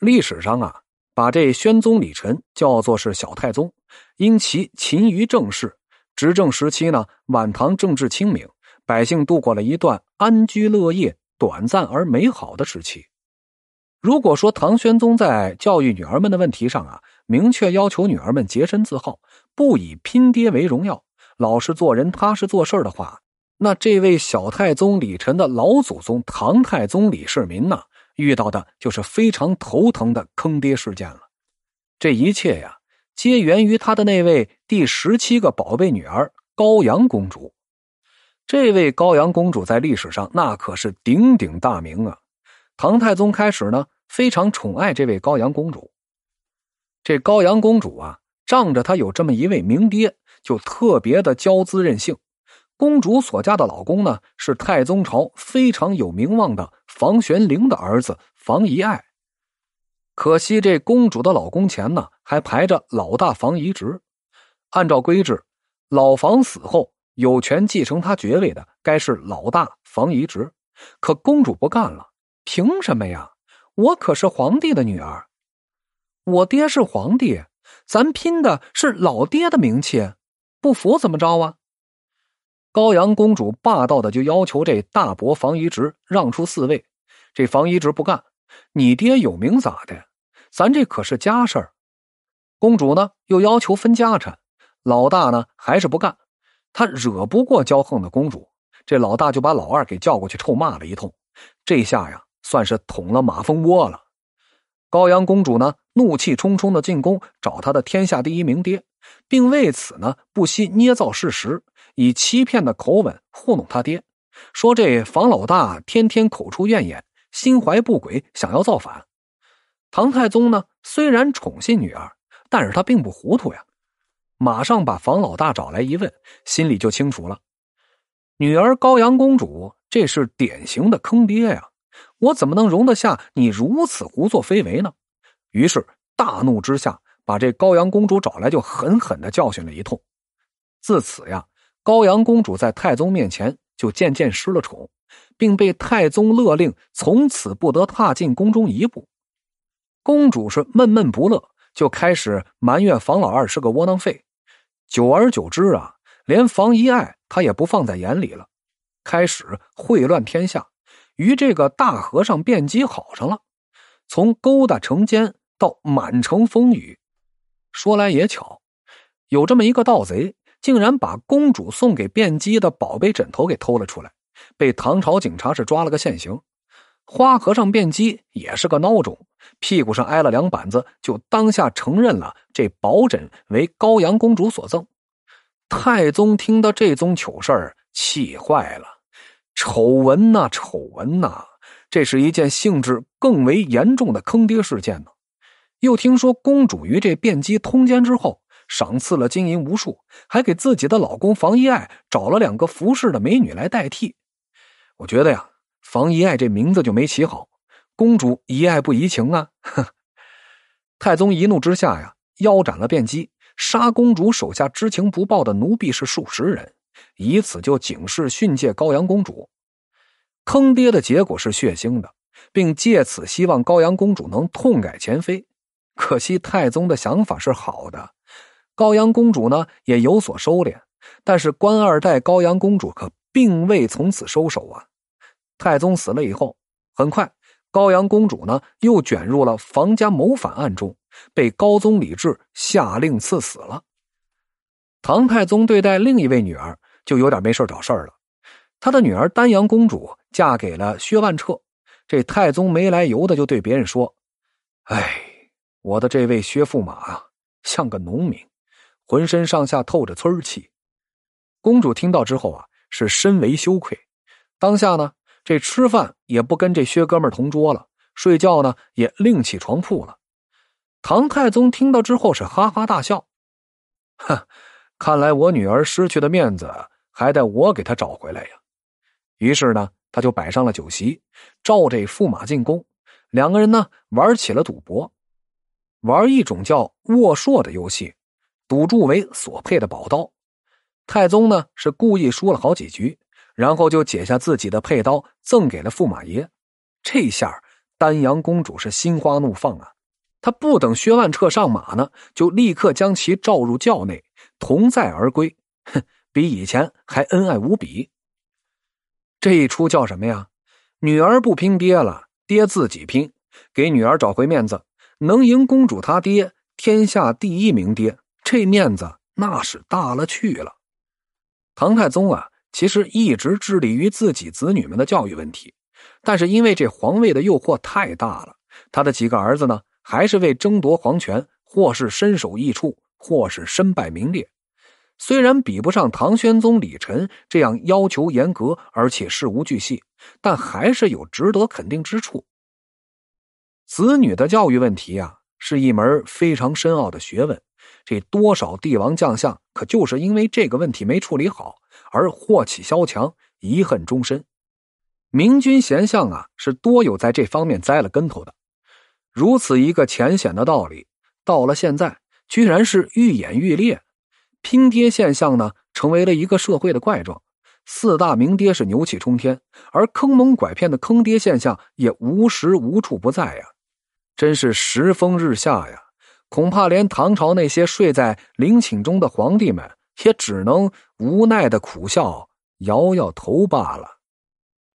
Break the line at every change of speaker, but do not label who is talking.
历史上啊，把这宣宗李忱叫做是小太宗，因其勤于政事，执政时期呢，晚唐政治清明，百姓度过了一段安居乐业、短暂而美好的时期。如果说唐玄宗在教育女儿们的问题上啊，明确要求女儿们洁身自好，不以拼爹为荣耀，老实做人、踏实做事的话，那这位小太宗李忱的老祖宗唐太宗李世民呢，遇到的就是非常头疼的坑爹事件了。这一切呀，皆源于他的那位第十七个宝贝女儿高阳公主。这位高阳公主在历史上那可是鼎鼎大名啊。唐太宗开始呢，非常宠爱这位高阳公主。这高阳公主啊，仗着她有这么一位名爹，就特别的骄姿任性。公主所嫁的老公呢，是太宗朝非常有名望的房玄龄的儿子房遗爱。可惜这公主的老公前呢，还排着老大房遗直。按照规制，老房死后有权继承他爵位的，该是老大房遗直。可公主不干了，凭什么呀？我可是皇帝的女儿，我爹是皇帝，咱拼的是老爹的名气，不服怎么着啊？高阳公主霸道的就要求这大伯房遗直让出四位，这房遗直不干。你爹有名咋的？咱这可是家事儿。公主呢又要求分家产，老大呢还是不干。他惹不过骄横的公主，这老大就把老二给叫过去臭骂了一通。这下呀，算是捅了马蜂窝了。高阳公主呢怒气冲冲的进宫找她的天下第一名爹，并为此呢不惜捏造事实。以欺骗的口吻糊弄他爹，说这房老大天天口出怨言，心怀不轨，想要造反。唐太宗呢，虽然宠信女儿，但是他并不糊涂呀。马上把房老大找来一问，心里就清楚了。女儿高阳公主，这是典型的坑爹呀！我怎么能容得下你如此胡作非为呢？于是大怒之下，把这高阳公主找来，就狠狠的教训了一通。自此呀。高阳公主在太宗面前就渐渐失了宠，并被太宗勒令从此不得踏进宫中一步。公主是闷闷不乐，就开始埋怨房老二是个窝囊废。久而久之啊，连房遗爱她也不放在眼里了，开始秽乱天下，与这个大和尚辩机好上了，从勾搭成奸到满城风雨。说来也巧，有这么一个盗贼。竟然把公主送给卞姬的宝贝枕头给偷了出来，被唐朝警察是抓了个现行。花和尚卞姬也是个孬种，屁股上挨了两板子，就当下承认了这宝枕为高阳公主所赠。太宗听到这宗糗事儿，气坏了。丑闻呐，丑闻呐！这是一件性质更为严重的坑爹事件呢。又听说公主与这卞姬通奸之后。赏赐了金银无数，还给自己的老公房遗爱找了两个服侍的美女来代替。我觉得呀，房遗爱这名字就没起好，公主遗爱不遗情啊！太宗一怒之下呀，腰斩了卞姬，杀公主手下知情不报的奴婢是数十人，以此就警示训诫高阳公主。坑爹的结果是血腥的，并借此希望高阳公主能痛改前非。可惜太宗的想法是好的。高阳公主呢也有所收敛，但是官二代高阳公主可并未从此收手啊。太宗死了以后，很快高阳公主呢又卷入了房家谋反案中，被高宗李治下令赐死了。唐太宗对待另一位女儿就有点没事找事了，他的女儿丹阳公主嫁给了薛万彻，这太宗没来由的就对别人说：“哎，我的这位薛驸马啊，像个农民。”浑身上下透着村气，公主听到之后啊，是深为羞愧。当下呢，这吃饭也不跟这薛哥们同桌了，睡觉呢也另起床铺了。唐太宗听到之后是哈哈大笑，哼，看来我女儿失去的面子还得我给她找回来呀。于是呢，他就摆上了酒席，召这驸马进宫，两个人呢玩起了赌博，玩一种叫卧槊的游戏。赌注为所配的宝刀，太宗呢是故意输了好几局，然后就解下自己的佩刀赠给了驸马爷。这下丹阳公主是心花怒放啊！她不等薛万彻上马呢，就立刻将其召入轿内，同载而归。哼，比以前还恩爱无比。这一出叫什么呀？女儿不拼爹了，爹自己拼，给女儿找回面子，能赢公主她爹，天下第一名爹，这面子那是大了去了。唐太宗啊，其实一直致力于自己子女们的教育问题。但是因为这皇位的诱惑太大了，他的几个儿子呢，还是为争夺皇权，或是身首异处，或是身败名裂。虽然比不上唐玄宗李忱这样要求严格而且事无巨细，但还是有值得肯定之处。子女的教育问题啊，是一门非常深奥的学问。这多少帝王将相，可就是因为这个问题没处理好，而祸起萧墙，遗恨终身。明君贤相啊，是多有在这方面栽了跟头的。如此一个浅显的道理，到了现在，居然是愈演愈烈。拼爹现象呢，成为了一个社会的怪状。四大名爹是牛气冲天，而坑蒙拐骗的坑爹现象也无时无处不在呀，真是时风日下呀！恐怕连唐朝那些睡在陵寝中的皇帝们，也只能无奈的苦笑，摇摇头罢了。